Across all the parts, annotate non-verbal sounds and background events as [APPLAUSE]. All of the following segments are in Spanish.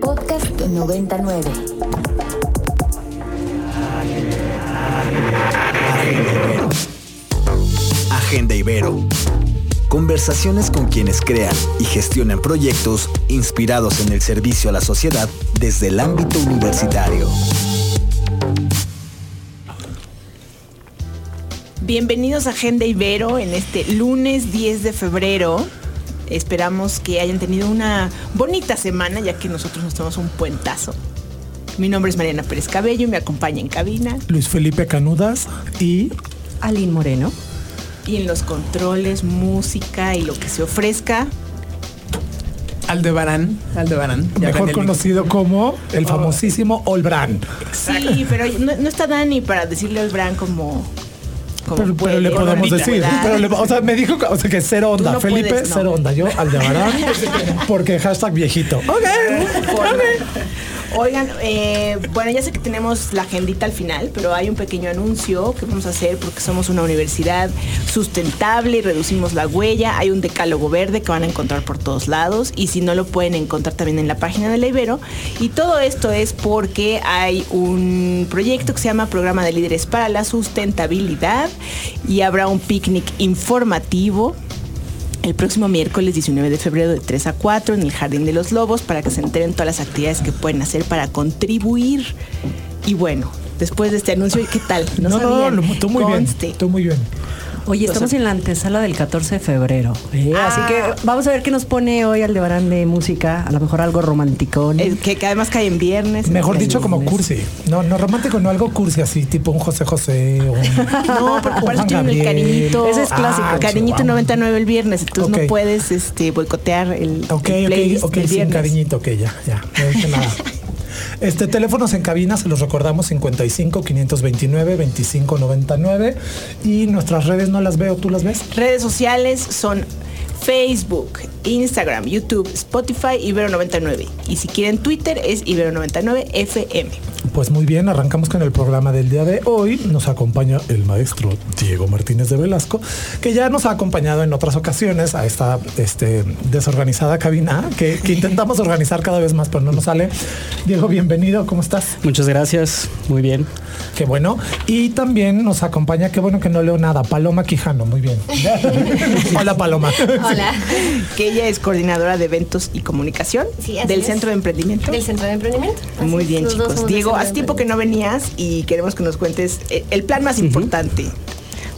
Podcast 99. Agenda Ibero. Conversaciones con quienes crean y gestionan proyectos inspirados en el servicio a la sociedad desde el ámbito universitario. Bienvenidos a Agenda Ibero en este lunes 10 de febrero. Esperamos que hayan tenido una bonita semana ya que nosotros nos tomamos un puentazo. Mi nombre es Mariana Pérez Cabello y me acompaña en cabina. Luis Felipe Canudas y Aline Moreno. Y en los controles, música y lo que se ofrezca. Aldebarán, Aldebarán. Mejor conocido como el famosísimo Olbran. Sí, pero no, no está Dani para decirle al Bran como. Como Pero, pero le podemos decir. pero le- o sea, me dijo, que- o sea, que cero onda. no Felipe, puedes, no. cero onda. Yo, Aldebarán, [LAUGHS] porque hashtag viejito. Ok. Por- Oigan, eh, bueno, ya sé que tenemos la agendita al final, pero hay un pequeño anuncio que vamos a hacer porque somos una universidad sustentable y reducimos la huella. Hay un decálogo verde que van a encontrar por todos lados y si no lo pueden encontrar también en la página de la Ibero. Y todo esto es porque hay un proyecto que se llama Programa de Líderes para la Sustentabilidad y habrá un picnic informativo el próximo miércoles 19 de febrero de 3 a 4 en el Jardín de los Lobos para que se enteren todas las actividades que pueden hacer para contribuir. Y bueno, después de este anuncio, ¿qué tal? No, no, lo- tú muy bien. Tú muy bien. Oye, estamos en la antesala del 14 de febrero. ¿eh? Así que vamos a ver qué nos pone hoy Aldebarán de música. A lo mejor algo romanticón. Eh, que, que además cae en viernes. Mejor dicho, como cursi. No, no romántico, no algo cursi así, tipo un José José o un. [LAUGHS] No, porque Juan tienen el cariñito. Ese es clásico. Ah, cariñito chihuahua. 99 el viernes, entonces no puedes este, boicotear el, Ok, el ok, playlist ok, sin viernes. cariñito, ok, ya, ya. No dije nada. [LAUGHS] Este, teléfonos en cabina, se los recordamos, 55 529 2599 y nuestras redes no las veo, ¿tú las ves? Redes sociales son Facebook, Instagram, YouTube, Spotify, Ibero99. Y si quieren Twitter es Ibero99FM. Pues muy bien, arrancamos con el programa del día de hoy. Nos acompaña el maestro Diego Martínez de Velasco, que ya nos ha acompañado en otras ocasiones a esta este, desorganizada cabina que, que intentamos [LAUGHS] organizar cada vez más, pero no nos sale. Diego, bienvenido, ¿cómo estás? Muchas gracias, muy bien. Qué bueno. Y también nos acompaña, qué bueno que no leo nada, Paloma Quijano, muy bien. [LAUGHS] Hola Paloma. Hola. [LAUGHS] Que ella es coordinadora de eventos y comunicación Sí, así del es. Centro de Emprendimiento. Del Centro de Emprendimiento. Así Muy bien, chicos. Diego, hace tiempo que no venías y queremos que nos cuentes eh, el plan más importante.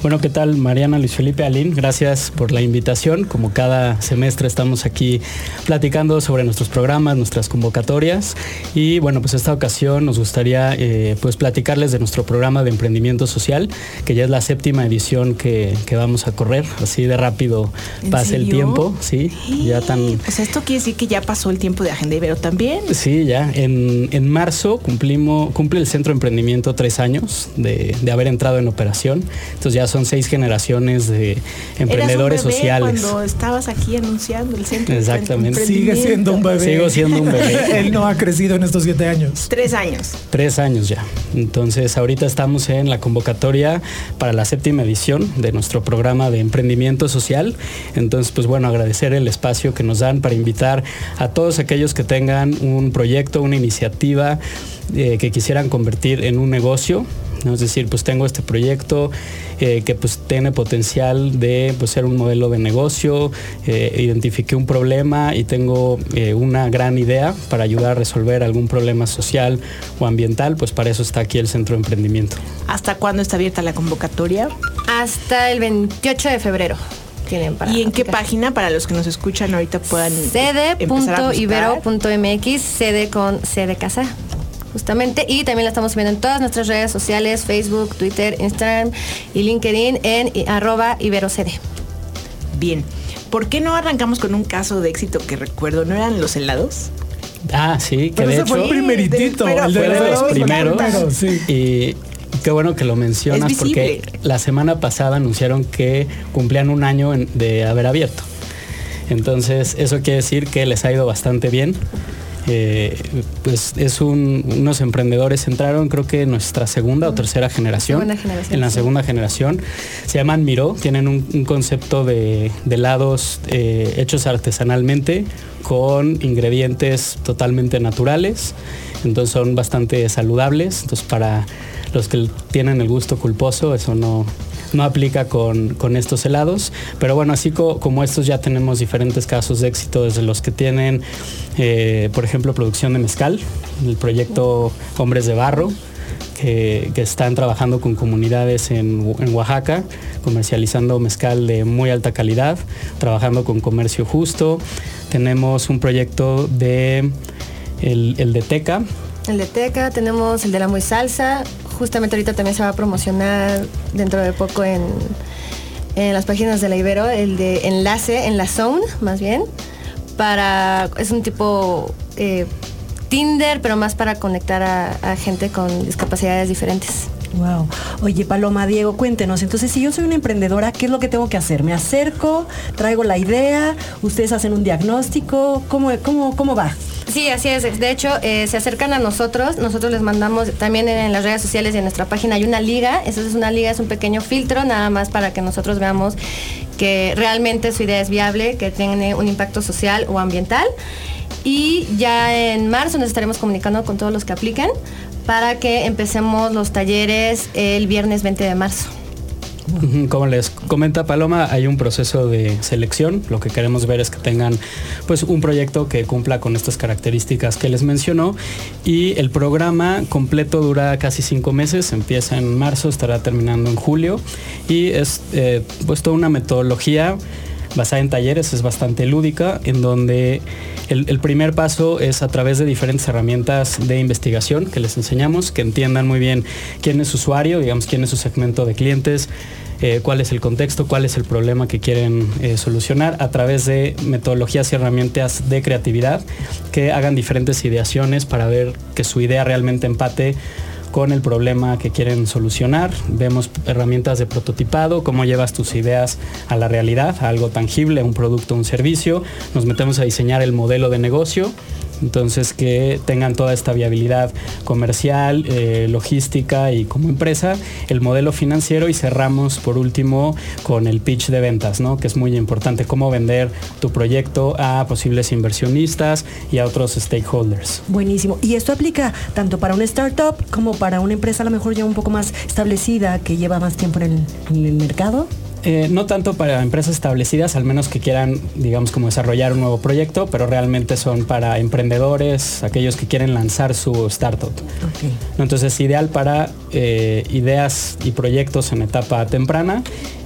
Bueno, ¿qué tal Mariana, Luis Felipe, Alín? Gracias por la invitación. Como cada semestre estamos aquí platicando sobre nuestros programas, nuestras convocatorias. Y bueno, pues esta ocasión nos gustaría eh, pues platicarles de nuestro programa de emprendimiento social, que ya es la séptima edición que, que vamos a correr. Así de rápido ¿En pasa el serio? tiempo, sí. Ya tan... Pues esto quiere decir que ya pasó el tiempo de Agenda Ibero también. Sí, ya. En, en marzo cumplimos, cumple el Centro de Emprendimiento tres años de, de haber entrado en operación. Entonces ya son seis generaciones de emprendedores Eras un bebé sociales. Cuando estabas aquí anunciando el centro. de Exactamente. Sigue siendo un bebé. Sigo siendo un bebé. [LAUGHS] Él no ha crecido en estos siete años. Tres años. Tres años ya. Entonces ahorita estamos en la convocatoria para la séptima edición de nuestro programa de emprendimiento social. Entonces, pues bueno, agradecer el espacio que nos dan para invitar a todos aquellos que tengan un proyecto, una iniciativa eh, que quisieran convertir en un negocio. ¿No? Es decir, pues tengo este proyecto eh, que pues tiene potencial de pues, ser un modelo de negocio, eh, identifiqué un problema y tengo eh, una gran idea para ayudar a resolver algún problema social o ambiental, pues para eso está aquí el Centro de Emprendimiento. ¿Hasta cuándo está abierta la convocatoria? Hasta el 28 de febrero tienen para ¿Y en qué página para los que nos escuchan ahorita puedan sede.ibero.mx, sede con C de casa. Justamente, y también la estamos viendo en todas nuestras redes sociales, Facebook, Twitter, Instagram y LinkedIn en arroba iberocede. Bien. ¿Por qué no arrancamos con un caso de éxito que recuerdo? ¿No eran los helados? Ah, sí, que Pero de ese fue el hecho primeritito. pero el fue de los primeros. sí. Y qué bueno que lo mencionas porque la semana pasada anunciaron que cumplían un año en- de haber abierto. Entonces, eso quiere decir que les ha ido bastante bien. Eh, pues es un, unos emprendedores entraron creo que en nuestra segunda o tercera generación, en la sí. segunda generación. Se llaman Miro tienen un, un concepto de, de helados eh, hechos artesanalmente con ingredientes totalmente naturales. Entonces son bastante saludables. Entonces para los que tienen el gusto culposo eso no no aplica con, con estos helados, pero bueno, así co- como estos ya tenemos diferentes casos de éxito, desde los que tienen, eh, por ejemplo, producción de mezcal, el proyecto Hombres de Barro, que, que están trabajando con comunidades en, en Oaxaca, comercializando mezcal de muy alta calidad, trabajando con comercio justo. Tenemos un proyecto de el, el de Teca, El de Teca, tenemos el de la Muy Salsa. Justamente ahorita también se va a promocionar dentro de poco en, en las páginas de la Ibero, el de Enlace, en la Zone, más bien. Para, es un tipo eh, Tinder, pero más para conectar a, gente con discapacidades diferentes. Wow. Oye, Paloma, Diego, cuéntenos. Entonces, si yo soy una emprendedora, ¿qué es lo que tengo que hacer? ¿Me acerco? ¿Traigo la idea? ¿Ustedes hacen un diagnóstico? ¿Cómo, cómo, cómo va? Sí, así es. De hecho, eh, se acercan a nosotros. Nosotros les mandamos también en las redes sociales y en nuestra página hay una liga. Esa es una liga, es un pequeño filtro, nada más para que nosotros veamos que realmente su idea es viable, que tiene un impacto social o ambiental. Y ya en marzo nos estaremos comunicando con todos los que apliquen para que empecemos los talleres el viernes 20 de marzo. Como les comenta Paloma, hay un proceso de selección. Lo que queremos ver es que tengan pues un proyecto que cumpla con estas características que les mencionó. Y el programa completo dura casi cinco meses. Empieza en marzo, estará terminando en julio. Y es eh, pues toda una metodología basada en talleres, es bastante lúdica, en donde el, primer paso es a través de diferentes herramientas de investigación que les enseñamos, que entiendan muy bien quién es su usuario, digamos quién es su segmento de clientes, eh, cuál es el contexto, cuál es el problema que quieren eh, solucionar a través de metodologías y herramientas de creatividad que hagan diferentes ideaciones para ver que su idea realmente empate con el problema que quieren solucionar. Vemos herramientas de prototipado, cómo llevas tus ideas a la realidad, a algo tangible, un producto, un servicio. Nos metemos a diseñar el modelo de negocio. Entonces que tengan toda esta viabilidad comercial, eh, logística y como empresa, el modelo financiero y cerramos por último con el pitch de ventas, ¿no? que es muy importante, cómo vender tu proyecto a posibles inversionistas y a otros stakeholders. Buenísimo. Y esto aplica tanto para una startup como para una empresa a lo mejor ya un poco más establecida que lleva más tiempo en el, en el mercado. Eh, no tanto para empresas establecidas, al menos que quieran, digamos, como desarrollar un nuevo proyecto, pero realmente son para emprendedores, aquellos que quieren lanzar su startup. Ok. ¿no? Entonces, ideal para eh, ideas y proyectos en etapa temprana.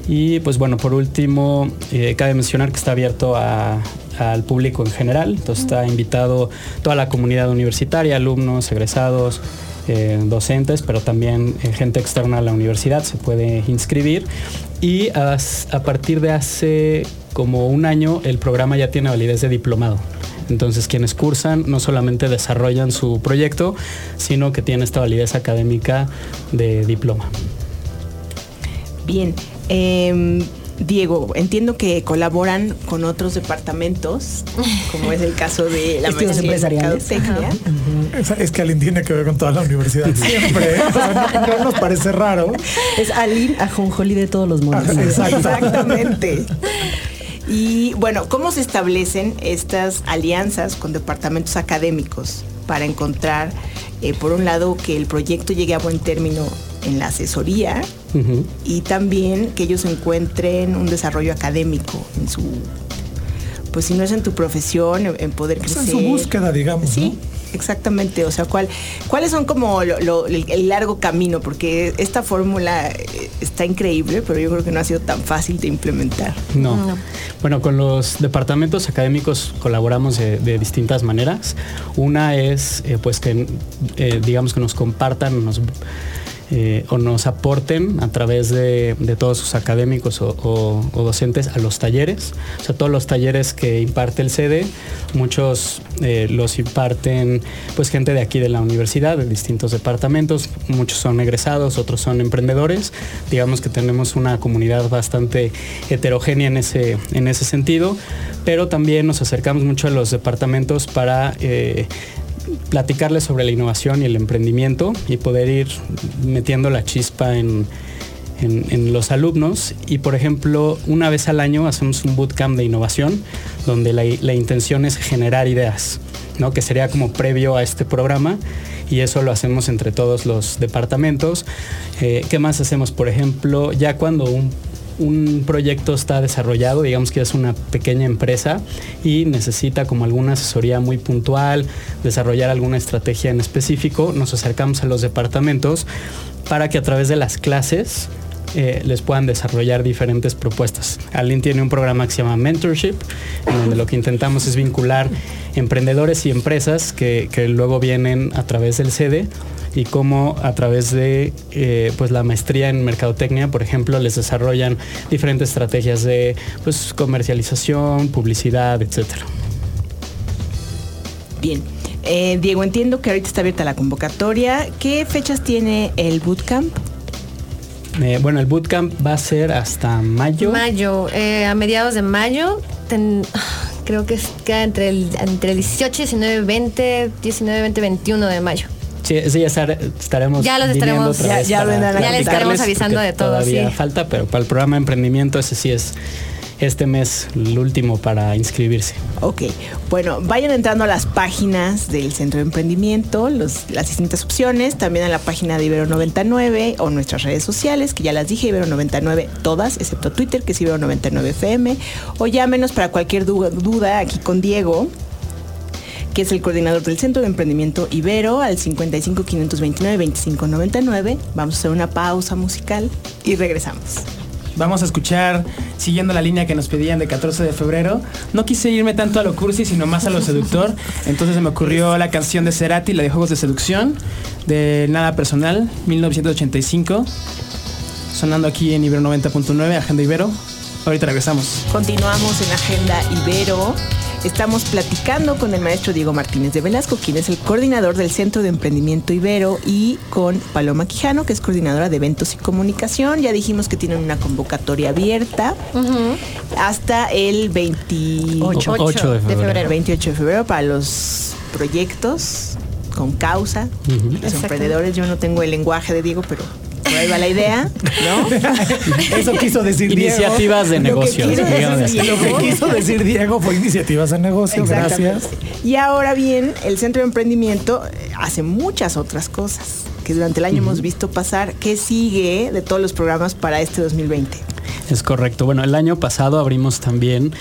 Y pues bueno, por último, eh, cabe mencionar que está abierto a- al público en general. Entonces está invitado toda la comunidad universitaria, alumnos, egresados, eh, docentes, pero también eh, gente externa a la universidad se puede inscribir. Y a partir de hace como un año el programa ya tiene validez de diplomado. Entonces quienes cursan no solamente desarrollan su proyecto, sino que tiene esta validez académica de diploma. Bien. em, Diego, entiendo que colaboran con otros departamentos, como es el caso de la Estudios maestría empresariales. mercadotecnia. Es, es que Aline tiene que ver con toda la universidad siempre. ¿eh? [LAUGHS] O sea, no, no nos parece raro. Es Aline Ajonjoli de todos los exacto. Exactamente. Y bueno, ¿cómo se establecen estas alianzas con departamentos académicos para encontrar, eh, por un lado, que el proyecto llegue a buen término en la asesoría y también que ellos encuentren un desarrollo académico en su, pues si no es en tu profesión, en, en poder Pues crecer. en su búsqueda, digamos. Sí, exactamente. O sea, ¿cuál, ¿cuáles son como lo- lo- el, largo camino? Porque esta fórmula eh, está increíble, pero yo creo que no ha sido tan fácil de implementar. No. No. Bueno, con los departamentos académicos colaboramos de, de distintas maneras. Una es, eh, pues, que eh, digamos que nos compartan, nos eh, o nos aporten a través de, todos sus académicos o, docentes a los talleres. O sea, todos los talleres que imparte el sede, muchos eh, los imparten pues gente de aquí de la universidad, de distintos departamentos, muchos son egresados, otros son emprendedores. Digamos que tenemos una comunidad bastante heterogénea en ese, en ese sentido, pero también nos acercamos mucho a los departamentos para eh, platicarles sobre la innovación y el emprendimiento y poder ir metiendo la chispa en, los alumnos. Y por ejemplo, una vez al año hacemos un bootcamp de innovación donde la, intención es generar ideas, ¿no? que sería como previo a este programa y eso lo hacemos entre todos los departamentos. Eh, ¿Qué más hacemos? Por ejemplo, ya cuando un un proyecto está desarrollado, digamos que es una pequeña empresa y necesita como alguna asesoría muy puntual, desarrollar alguna estrategia en específico, nos acercamos a los departamentos para que a través de las clases eh, les puedan desarrollar diferentes propuestas. Alin tiene un programa que se llama Mentorship, en donde lo que intentamos es vincular emprendedores y empresas que, que luego vienen a través del sede y cómo a través de eh, pues la maestría en mercadotecnia, por ejemplo, les desarrollan diferentes estrategias de pues, comercialización, publicidad, etcétera. Bien. Eh, Diego, entiendo que ahorita está abierta la convocatoria. ¿Qué fechas tiene el bootcamp? Eh, bueno, el bootcamp va a ser hasta mayo. Mayo, a mediados de mayo. [SIGHS] creo que queda entre el, entre el 18, 19, 20, 19, 20, 21 de mayo. Sí, ya estaremos. Ya los estaremos. Ya, ya, les estaremos avisando de todo. Todavía falta, pero para el programa de emprendimiento ese sí es este mes el último para inscribirse. Ok, bueno, vayan entrando a las páginas del Centro de Emprendimiento, las distintas opciones, también a la página de Ibero 99 o nuestras redes sociales, que ya las dije, Ibero 99 todas, excepto Twitter, que es Ibero 99 FM, o llámenos para cualquier duda aquí con Diego que es el coordinador del Centro de Emprendimiento Ibero, al 55 529 2599. Vamos a hacer una pausa musical y regresamos. Vamos a escuchar, siguiendo la línea que nos pedían de 14 de febrero. No quise irme tanto a lo cursi, sino más a lo seductor. Entonces se me ocurrió la canción de Cerati, la de Juegos de Seducción, de Nada Personal, 1985. Sonando aquí en Ibero 90.9, Agenda Ibero. Ahorita regresamos. Continuamos en Agenda Ibero. Estamos platicando con el maestro Diego Martínez de Velasco, quien es el coordinador del Centro de Emprendimiento Ibero, y con Paloma Quijano, que es coordinadora de eventos y comunicación. Ya dijimos que tienen una convocatoria abierta hasta el 28 de, febrero. 28 de febrero para los proyectos con causa, los emprendedores. Yo no tengo el lenguaje de Diego, pero por ahí va la idea, ¿no? [LAUGHS] Eso quiso decir Iniciativas de negocio. Lo que, quiso decir Diego fue iniciativas de negocio, gracias. Y ahora bien, el Centro de Emprendimiento eh, hace muchas otras cosas que durante el año hemos visto pasar. ¿Qué sigue de todos los programas para este 2020? Es correcto. Bueno, el año pasado abrimos también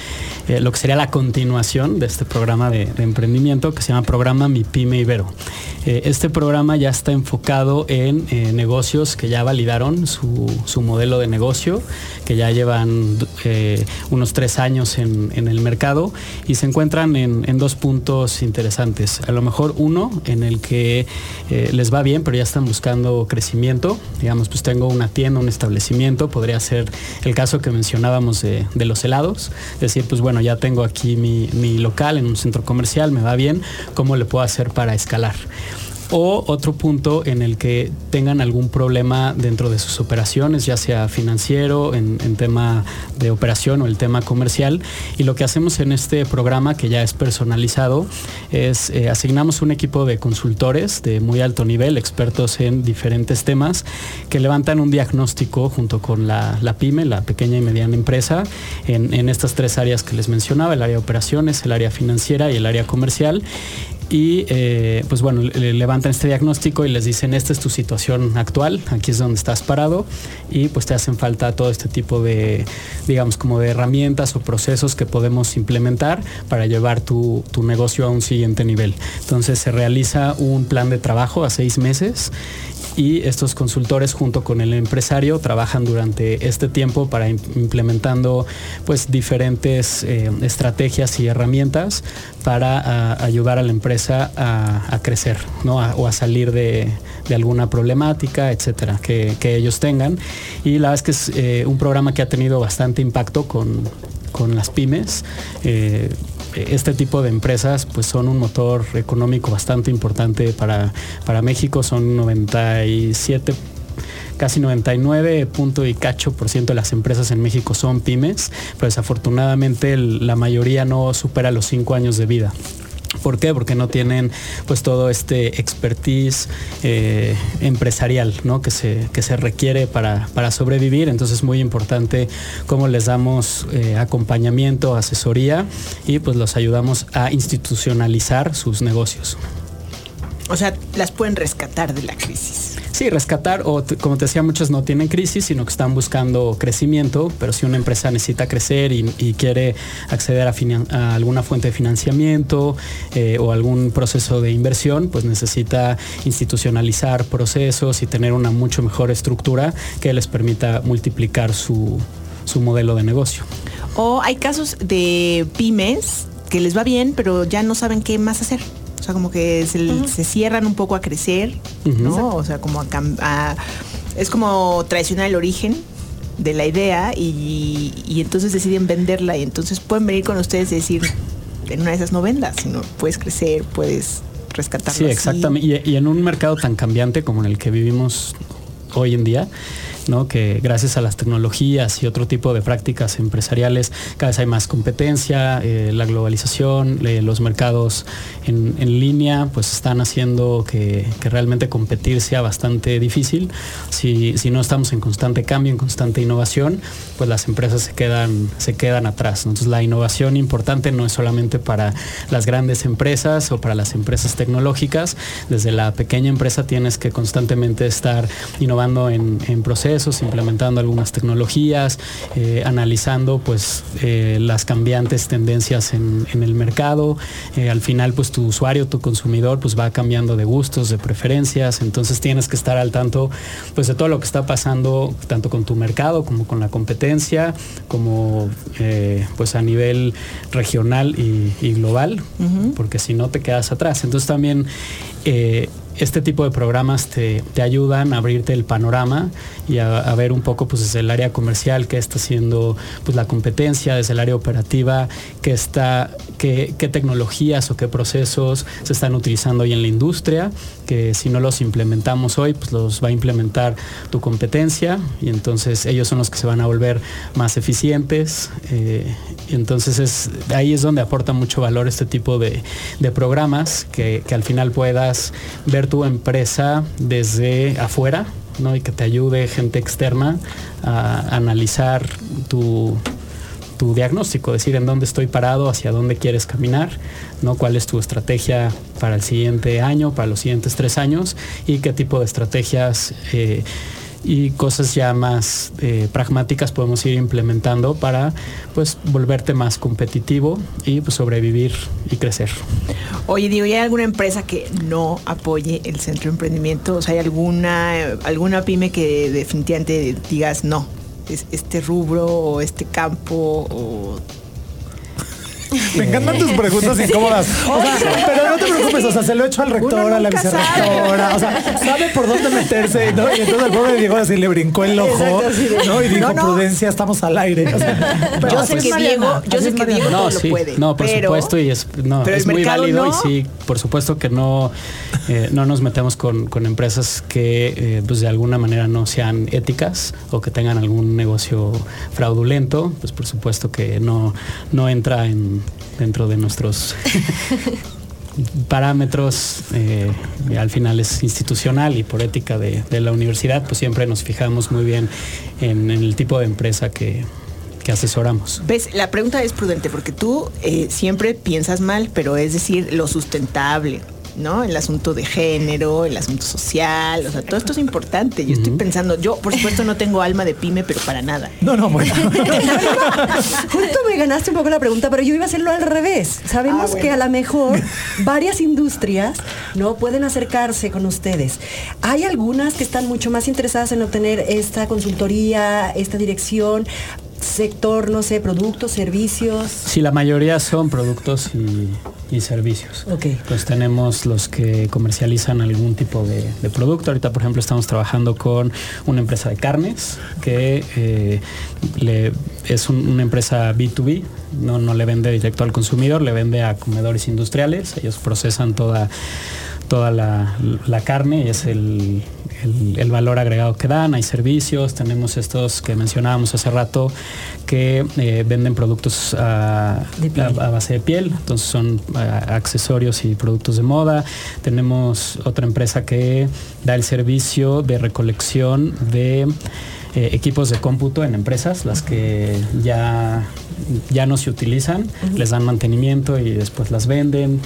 eh, lo que sería la continuación de este programa de, emprendimiento que se llama Programa Mi Pyme Ibero. Eh, este programa ya está enfocado en eh, negocios que ya validaron su, modelo de negocio, que ya llevan unos tres años en, el mercado y se encuentran en, en, dos puntos interesantes. A lo mejor uno en el que les va bien, pero ya están buscando crecimiento. Digamos, pues tengo una tienda, un establecimiento, podría ser el caso que mencionábamos de, los helados, decir, pues bueno, ya tengo aquí mi, mi local en un centro comercial, me va bien, ¿cómo le puedo hacer para escalar? O otro punto en el que tengan algún problema dentro de sus operaciones, ya sea financiero, en, tema de operación o el tema comercial. Y lo que hacemos en este programa, que ya es personalizado, es eh, asignamos un equipo de consultores de muy alto nivel, expertos en diferentes temas, que levantan un diagnóstico junto con la, pyme, la pequeña y mediana empresa, en, en estas tres áreas que les mencionaba, el área de operaciones, el área financiera y el área comercial y eh, pues bueno, le levantan este diagnóstico y les dicen, esta es tu situación actual, aquí es donde estás parado y pues te hacen falta todo este tipo de, digamos, como de herramientas o procesos que podemos implementar para llevar tu, tu negocio a un siguiente nivel. Entonces se realiza un plan de trabajo a seis meses y estos consultores junto con el empresario trabajan durante este tiempo para implementando pues diferentes eh, estrategias y herramientas para ayudar a la empresa a, crecer, ¿no? o a salir de, alguna problemática, etcétera, que, ellos tengan. Y la verdad es que es eh, un programa que ha tenido bastante impacto con, las pymes. Eh, este tipo de empresas pues son un motor económico bastante importante para, para México, son 97 casi 99 punto y cacho por ciento de las empresas en México son pymes, pero desafortunadamente la mayoría no supera los cinco años de vida. ¿Por qué? Porque no tienen pues todo este expertise eh, empresarial ¿no? que, se, que se requiere para, para, sobrevivir. Entonces es muy importante cómo les damos eh, acompañamiento, asesoría y pues los ayudamos a institucionalizar sus negocios. O sea, las pueden rescatar de la crisis. Sí, rescatar, o como te decía, muchos no tienen crisis, sino que están buscando crecimiento, pero si una empresa necesita crecer y, quiere acceder a, alguna fuente de financiamiento eh, o algún proceso de inversión, pues necesita institucionalizar procesos y tener una mucho mejor estructura que les permita multiplicar su, su modelo de negocio. O hay casos de pymes que les va bien, pero ya no saben qué más hacer. O sea, como que se, cierran un poco a crecer, ¿no? O sea, como a, es como traicionar el origen de la idea y, entonces deciden venderla y entonces pueden venir con ustedes y decir, en una de esas no vendas, sino puedes crecer, puedes rescatarlo. Sí, exactamente. y, en un mercado tan cambiante como en el que vivimos hoy en día, que gracias a las tecnologías y otro tipo de prácticas empresariales cada vez hay más competencia, eh, la globalización, los mercados en, línea pues están haciendo que, realmente competir sea bastante difícil. Si, no estamos en constante cambio, en constante innovación, pues las empresas se quedan, se quedan atrás. Entonces la innovación importante no es solamente para las grandes empresas o para las empresas tecnológicas, desde la pequeña empresa tienes que constantemente estar innovando en, en procesos implementando algunas tecnologías, eh, analizando pues eh, las cambiantes tendencias en, el mercado. Eh, al final pues tu usuario, tu consumidor pues va cambiando de gustos, de preferencias, entonces tienes que estar al tanto pues de todo lo que está pasando tanto con tu mercado como con la competencia, como pues a nivel regional y, global, porque si no te quedas atrás. Entonces también este tipo de programas te, ayudan a abrirte el panorama y a, ver un poco pues desde el área comercial qué está haciendo pues la competencia, desde el área operativa, qué está, qué, tecnologías o qué procesos se están utilizando hoy en la industria, que si no los implementamos hoy, pues los va a implementar tu competencia y entonces ellos son los que se van a volver más eficientes. Eh, y entonces es, ahí es donde aporta mucho valor este tipo de, programas, que, que al final puedas ver tu empresa desde afuera, ¿no? Y que te ayude gente externa a analizar tu, tu diagnóstico, decir en dónde estoy parado, hacia dónde quieres caminar, ¿no? cuál es tu estrategia para el siguiente año, para los siguientes tres años y qué tipo de estrategias eh, y cosas ya más eh, pragmáticas podemos ir implementando para pues volverte más competitivo y pues, sobrevivir y crecer. Oye, digo, ¿hay alguna empresa que no apoye el centro de emprendimiento? O sea, ¿hay alguna, alguna pyme que definitivamente digas no? Es este rubro o este campo o me encantan tus preguntas incómodas. O sea, pero no te preocupes, o sea, se lo he hecho al rector, a la vicerrectora. O sea, sabe por dónde meterse, ¿no? Y entonces el pobre Diego así le brincó el ojo, ¿no? Y dijo, prudencia, estamos al aire. yo sé que Diego, yo sé que Diego no, lo puede. No, por supuesto, y es, no, es muy válido y sí, por supuesto que no, eh, no nos metemos con, con empresas que eh, pues de alguna manera no sean éticas o que tengan algún negocio fraudulento, pues por supuesto que no, no entra en dentro de nuestros [LAUGHS] parámetros, eh, al final es institucional y por ética de, la universidad, pues siempre nos fijamos muy bien en, el tipo de empresa que, asesoramos. Ves, la pregunta es prudente porque tú eh, siempre piensas mal, pero es decir, lo sustentable, ¿no? El asunto de género, el asunto social, o sea, todo esto es importante. Yo estoy pensando, yo por supuesto no tengo alma de pyme, pero para nada. No, no, bueno. [LAUGHS] Justo me ganaste un poco la pregunta, pero yo iba a hacerlo al revés. Sabemos ah, que a lo mejor [LAUGHS] varias industrias no pueden acercarse con ustedes. Hay algunas que están mucho más interesadas en obtener esta consultoría, esta dirección sector, no sé, productos, servicios? Sí, la mayoría son productos y, y servicios. Ok. Pues tenemos los que comercializan algún tipo de, de producto. Ahorita, por ejemplo, estamos trabajando con una empresa de carnes que eh, le- es un- una empresa B2B, no, no le vende directo al consumidor, le vende a comedores industriales. Ellos procesan toda, toda la, la carne y es el, el- el valor agregado que dan. Hay servicios, tenemos estos que mencionábamos hace rato que eh, venden productos a, a- a base de piel, entonces son a- accesorios y productos de moda. Tenemos otra empresa que da el servicio de recolección de eh, equipos de cómputo en empresas, las que ya, ya no se utilizan, les dan mantenimiento y después las venden.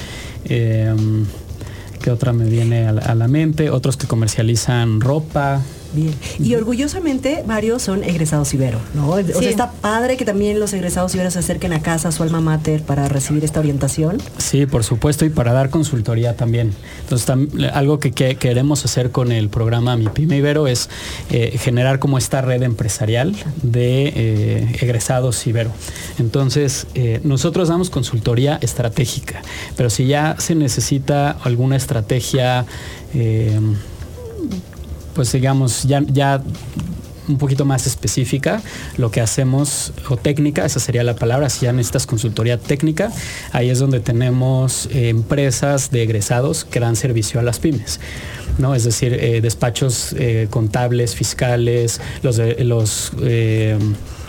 Eh, ¿Qué otra me viene a la, a la mente? Otros que comercializan ropa. Bien. Y orgullosamente varios son egresados Ibero, ¿no? O Sí. sea, está padre que también los egresados Ibero se acerquen a casa, a su alma mater, para recibir esta orientación. Sí, por supuesto, y para dar consultoría también. Entonces, tam- algo que, que queremos hacer con el programa Mi Pyme Ibero es eh, generar como esta red empresarial de eh, egresados Ibero. Entonces, eh, nosotros damos consultoría estratégica, pero si ya se necesita alguna estrategia, pues digamos, ya, ya un poquito más específica, lo que hacemos, o técnica, esa sería la palabra, si ya necesitas consultoría técnica, ahí es donde tenemos eh, empresas de egresados que dan servicio a las pymes. ¿no? Es decir, eh, despachos eh, contables, fiscales, los,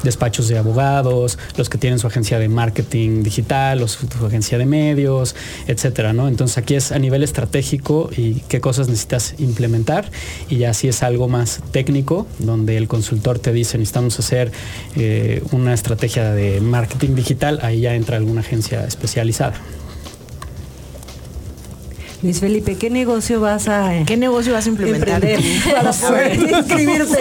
despachos de abogados, los que tienen su agencia de marketing digital, los- su agencia de medios, etcétera, ¿no? Entonces aquí es a nivel estratégico y qué cosas necesitas implementar y ya si es algo más técnico, donde el consultor te dice necesitamos hacer eh, una estrategia de marketing digital, ahí ya entra alguna agencia especializada. Luis Felipe, ¿qué negocio vas a eh, ¿Qué negocio vas a implementar? [LAUGHS] para poder inscribirse?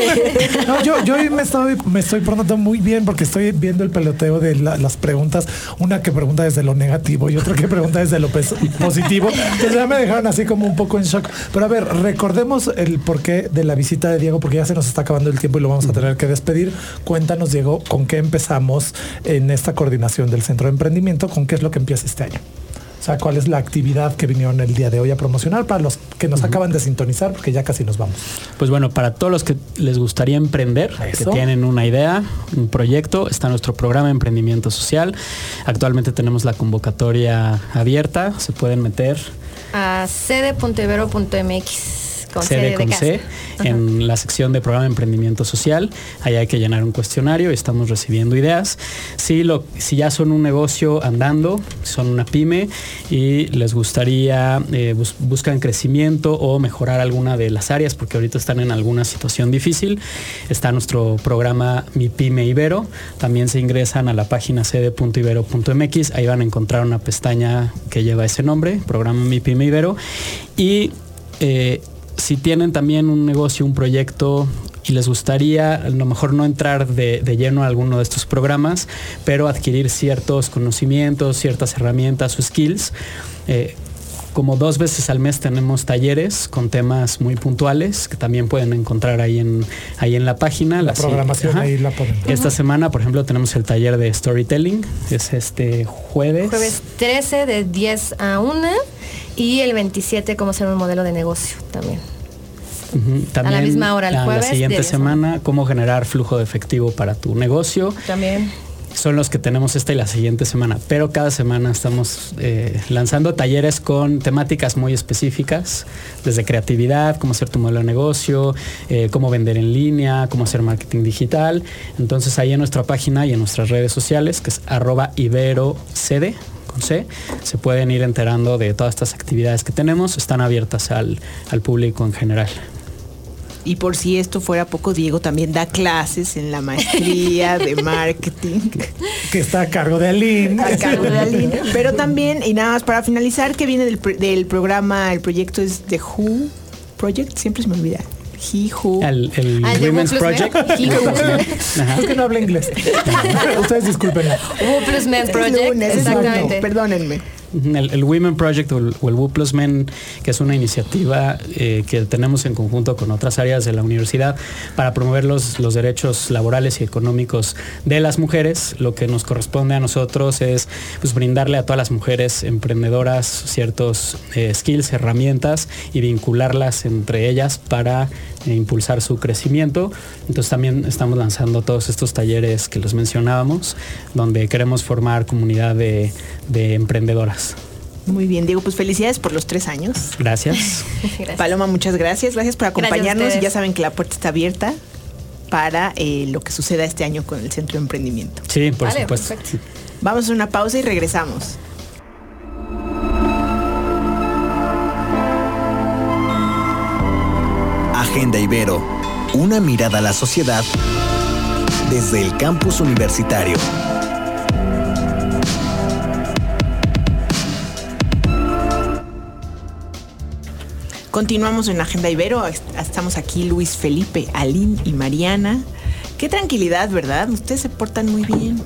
[LAUGHS] No, yo, yo me estoy, me estoy portando muy bien porque estoy viendo el peloteo de la- las preguntas. Una que pregunta desde lo negativo y otra que pregunta desde lo positivo. Entonces ya me dejaron así como un poco en shock. Pero a ver, recordemos el porqué de la visita de Diego porque ya se nos está acabando el tiempo y lo vamos a tener que despedir. Cuéntanos, Diego, con qué empezamos en esta coordinación del Centro de Emprendimiento, con qué es lo que empieza este año. O sea, cuál es la actividad que vinieron el día de hoy a promocionar para los que nos acaban de sintonizar, porque ya casi nos vamos. Pues bueno, para todos los que les gustaría emprender, Eso. que tienen una idea, un proyecto, está nuestro programa de emprendimiento social. Actualmente tenemos la convocatoria abierta, se pueden meter A sede.ibero.mx con sede sede de con. C en la sección de programa de emprendimiento social. Ahí hay que llenar un cuestionario y estamos recibiendo ideas. Si, lo, si ya son un negocio andando, son una pyme y les gustaría, eh, bus- buscan crecimiento o mejorar alguna de las áreas porque ahorita están en alguna situación difícil, está nuestro programa Mi Pyme Ibero. También se ingresan a la página sede.ibero.mx. Ahí van a encontrar una pestaña que lleva ese nombre, programa Mi Pyme Ibero. Y eh, si tienen también un negocio, un proyecto y les gustaría a lo mejor no entrar de, de lleno a alguno de estos programas, pero adquirir ciertos conocimientos, ciertas herramientas o skills, eh, como dos veces al mes tenemos talleres con temas muy puntuales que también pueden encontrar ahí en, ahí en la página. La programación ajá. ahí la ponen. Esta semana, por ejemplo, tenemos el taller de storytelling, es este jueves. Jueves 13 de 10 a 1 y el 27 cómo ser un modelo de negocio también. También misma hora el a jueves, La siguiente a semana, cómo generar flujo de efectivo para tu negocio. También. Son los que tenemos esta y la siguiente semana. Pero cada semana estamos eh, lanzando talleres con temáticas muy específicas, desde creatividad, cómo hacer tu modelo de negocio, eh, cómo vender en línea, cómo hacer marketing digital. Entonces ahí en nuestra página y en nuestras redes sociales, que es arroba iberocd, se pueden ir enterando de todas estas actividades que tenemos. Están abiertas al, al público en general. Y por si esto fuera poco, Diego también da clases en la maestría de marketing. [LAUGHS] que está a cargo de Aline. a cargo de Aline. Pero también, y nada más para finalizar, que viene del, del programa, el proyecto es The Who Project, siempre se me olvida. He Who. El, el de Women's Who Plus. Project. He Who. Es que no habla inglés. [LAUGHS] Ustedes disculpen. U plus Men Project. lunes, Exactamente. Perdónenme. El, Women Project o el, o el W Plus Men, que es una iniciativa eh, que tenemos en conjunto con otras áreas de la universidad para promover los, los derechos laborales y económicos de las mujeres. Lo que nos corresponde a nosotros es pues, brindarle a todas las mujeres emprendedoras ciertos eh, skills, herramientas y vincularlas entre ellas para eh, impulsar su crecimiento. Entonces también estamos lanzando todos estos talleres que los mencionábamos, donde queremos formar comunidad de, de emprendedoras. Muy bien, Diego, pues felicidades por los tres años. Gracias. [LAUGHS] Gracias. Paloma, muchas gracias. Gracias por acompañarnos. ya saben que la puerta está abierta para eh, lo que suceda este año con el Centro de Emprendimiento. Sí, por Vale, supuesto. perfecto. Vamos a una pausa y regresamos. Agenda Ibero, una mirada a la sociedad desde el campus universitario. Continuamos en Agenda Ibero. Estamos aquí Luis Felipe, Aline y Mariana. Qué tranquilidad, ¿verdad? Ustedes se portan muy bien.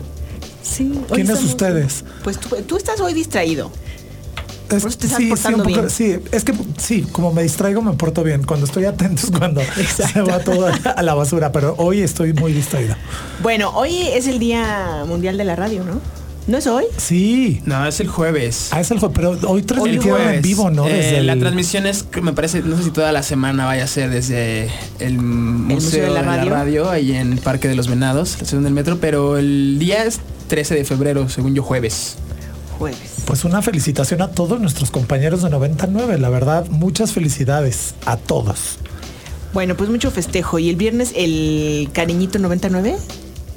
Sí. ¿Quiénes estamos- ustedes? Pues tú, tú estás hoy distraído. Es- te estás sí, sí, portando un poco- bien. sí, es que sí, como me distraigo me porto bien. Cuando estoy atento es [LAUGHS] cuando se va todo a la basura, pero hoy estoy muy distraído. Bueno, hoy es el Día Mundial de la Radio, ¿no? ¿No es hoy? Sí. No, es el jueves. Ah, es el juego, pero hoy transmitieron en Jueves. vivo, ¿no? Eh, Desde La transmisión es, que me parece, no sé si toda la semana vaya a ser desde el Museo, de, la, radio? ahí en el Parque de los Venados, la estación del metro, pero el día es 13 de febrero, según yo, jueves. Jueves. Pues una felicitación a todos nuestros compañeros de 99. La verdad, muchas felicidades a todos. Bueno, pues mucho festejo. ¿Y el viernes el cariñito 99?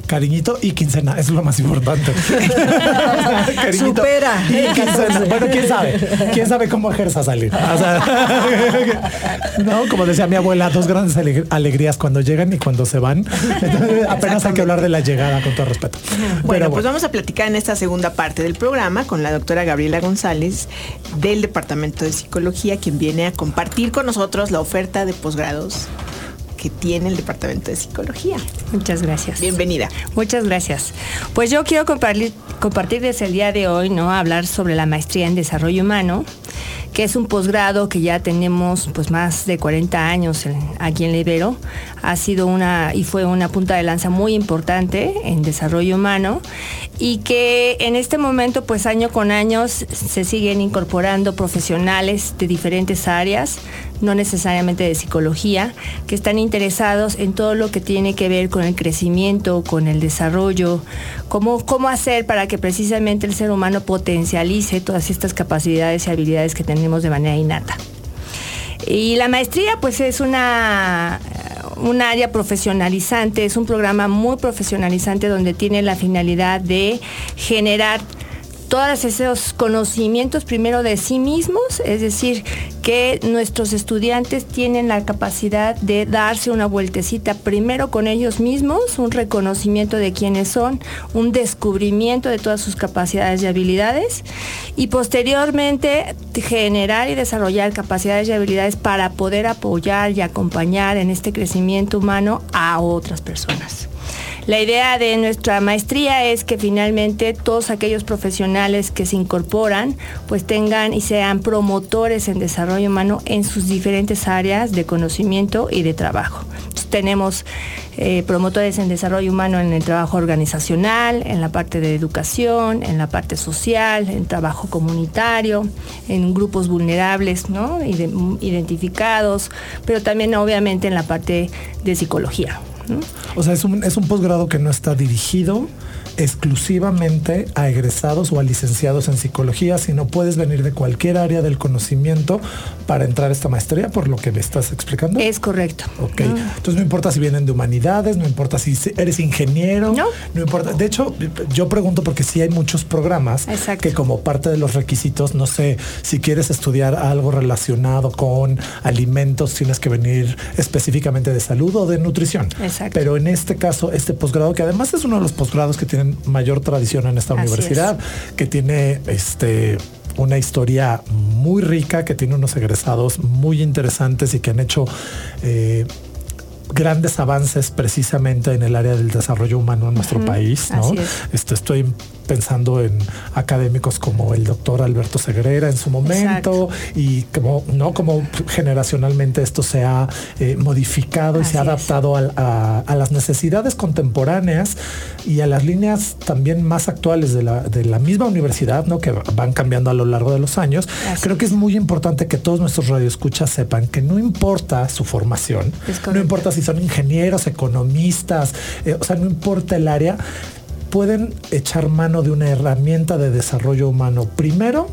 Cariñito y quincena, es lo más importante. [LAUGHS] Cariñito Supera. Y quincena. Bueno, quién sabe. Quién sabe cómo ejerza salir. O sea, [LAUGHS] no, como decía mi abuela, dos grandes aleg- alegrías cuando llegan y cuando se van. Entonces, apenas hay que hablar de la llegada con todo respeto. Bueno, Pero pues vamos a platicar en esta segunda parte del programa con la doctora Gabriela González del Departamento de Psicología, quien viene a compartir con nosotros la oferta de posgrados que tiene el Departamento de Psicología. Muchas gracias. Bienvenida. Muchas gracias. Pues yo quiero compartir, desde el día de hoy, ¿no? Hablar sobre la maestría en desarrollo humano, que es un posgrado que ya tenemos pues más de 40 años aquí en Libero. Ha sido una y fue una punta de lanza muy importante en desarrollo humano y que en este momento pues año con año se siguen incorporando profesionales de diferentes áreas, no necesariamente de psicología, que están interesados en todo lo que tiene que ver con el crecimiento, con el desarrollo, cómo, cómo hacer para que precisamente el ser humano potencialice todas estas capacidades y habilidades que tenemos de manera innata. Y la maestría pues es una un área profesionalizante, es un programa muy profesionalizante donde tiene la finalidad de generar todos esos conocimientos primero de sí mismos, es decir, que nuestros estudiantes tienen la capacidad de darse una vueltecita primero con ellos mismos, un reconocimiento de quiénes son, un descubrimiento de todas sus capacidades y habilidades y posteriormente generar y desarrollar capacidades y habilidades para poder apoyar y acompañar en este crecimiento humano a otras personas. La idea de nuestra maestría es que finalmente todos aquellos profesionales que se incorporan pues tengan y sean promotores en desarrollo humano en sus diferentes áreas de conocimiento y de trabajo. Tenemos eh, promotores en desarrollo humano en el trabajo organizacional, en la parte de educación, en la parte social, en trabajo comunitario, en grupos vulnerables, ¿no? Ide- identificados, pero también obviamente en la parte de psicología. O sea, es un, es un posgrado que no está dirigido exclusivamente a egresados o a licenciados en psicología, sino puedes venir de cualquier área del conocimiento para entrar a esta maestría, por lo que me estás explicando. Es correcto. Ok, entonces no importa si vienen de humanidades, no importa si eres ingeniero, No. importa. De hecho, yo pregunto porque sí hay muchos programas Exacto. que como parte de los requisitos, no sé, si quieres estudiar algo relacionado con alimentos, tienes que venir específicamente de salud o de nutrición. Exacto. Pero en este caso, este posgrado, que además es uno de los posgrados que tienen mayor tradición en esta Así universidad, que tiene este una historia muy rica, que tiene unos egresados muy interesantes y que han hecho eh, grandes avances precisamente en el área del desarrollo humano en nuestro país, ¿no? es. Este, estoy pensando en académicos como el doctor Alberto Segrera en su momento y como, ¿no? como generacionalmente esto se ha eh, modificado y se ha adaptado a, las necesidades contemporáneas y a las líneas también más actuales de la, de la misma universidad, ¿no? que van cambiando a lo largo de los años. Creo que es muy importante que todos nuestros radioescuchas sepan que no importa su formación, no importa si son ingenieros, economistas, eh, o sea, no importa el área, pueden echar mano de una herramienta de desarrollo humano. Primero,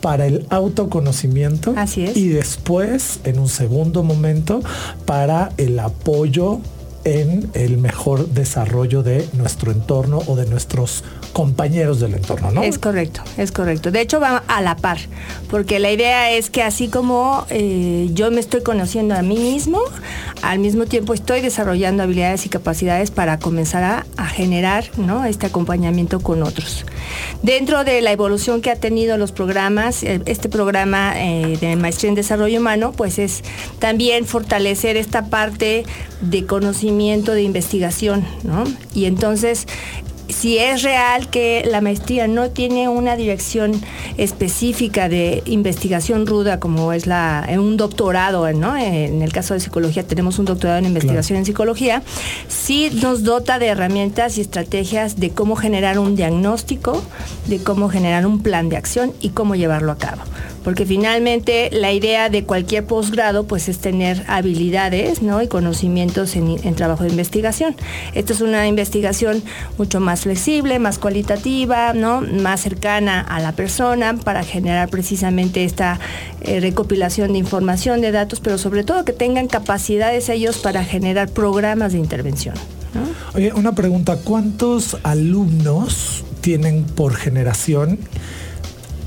para el autoconocimiento Así es. y después, en un segundo momento, para el apoyo en el mejor desarrollo de nuestro entorno o de nuestros compañeros del entorno, ¿no? Es correcto, es correcto. De hecho, va a la par, porque la idea es que así como eh, yo me estoy conociendo a mí mismo, al mismo tiempo estoy desarrollando habilidades y capacidades para comenzar a, generar ¿no? este acompañamiento con otros. Dentro de la evolución que ha tenido los programas, eh, este programa eh, de maestría en desarrollo humano, pues es también fortalecer esta parte de conocimiento, de investigación, ¿no? Y entonces si es real que la maestría no tiene una dirección específica de investigación ruda como es la un doctorado, ¿no? En el caso de psicología tenemos un doctorado en investigación en psicología, sí nos dota de herramientas y estrategias de cómo generar un diagnóstico, de cómo generar un plan de acción y cómo llevarlo a cabo porque finalmente la idea de cualquier posgrado pues es tener habilidades ¿no? y conocimientos en, trabajo de investigación. Esto es una investigación mucho más flexible, más cualitativa, ¿no? más cercana a la persona para generar precisamente esta eh, recopilación de información, de datos, pero sobre todo que tengan capacidades ellos para generar programas de intervención. Oye, una pregunta, ¿cuántos alumnos tienen por generación?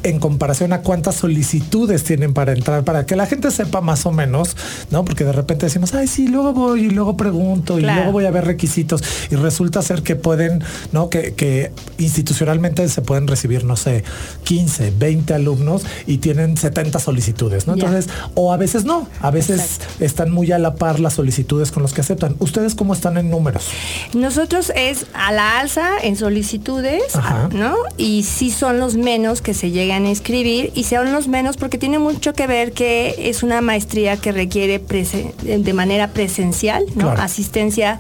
En comparación a cuántas solicitudes tienen para entrar, para que la gente sepa más o menos, ¿no? Porque de repente decimos, ay, sí, luego voy y luego pregunto y luego voy a ver requisitos y resulta ser que pueden, ¿no? Que, que, institucionalmente se pueden recibir, no sé, 15, 20 alumnos y tienen 70 solicitudes, ¿no? Entonces, o a veces no, a veces están muy a la par las solicitudes con los que aceptan. ¿Ustedes cómo están en números? Nosotros es a la alza en solicitudes, ¿no? Y sí son los menos que se llegan a inscribir y sean los menos porque tiene mucho que ver que es una maestría que requiere de manera presencial, ¿no? Asistencia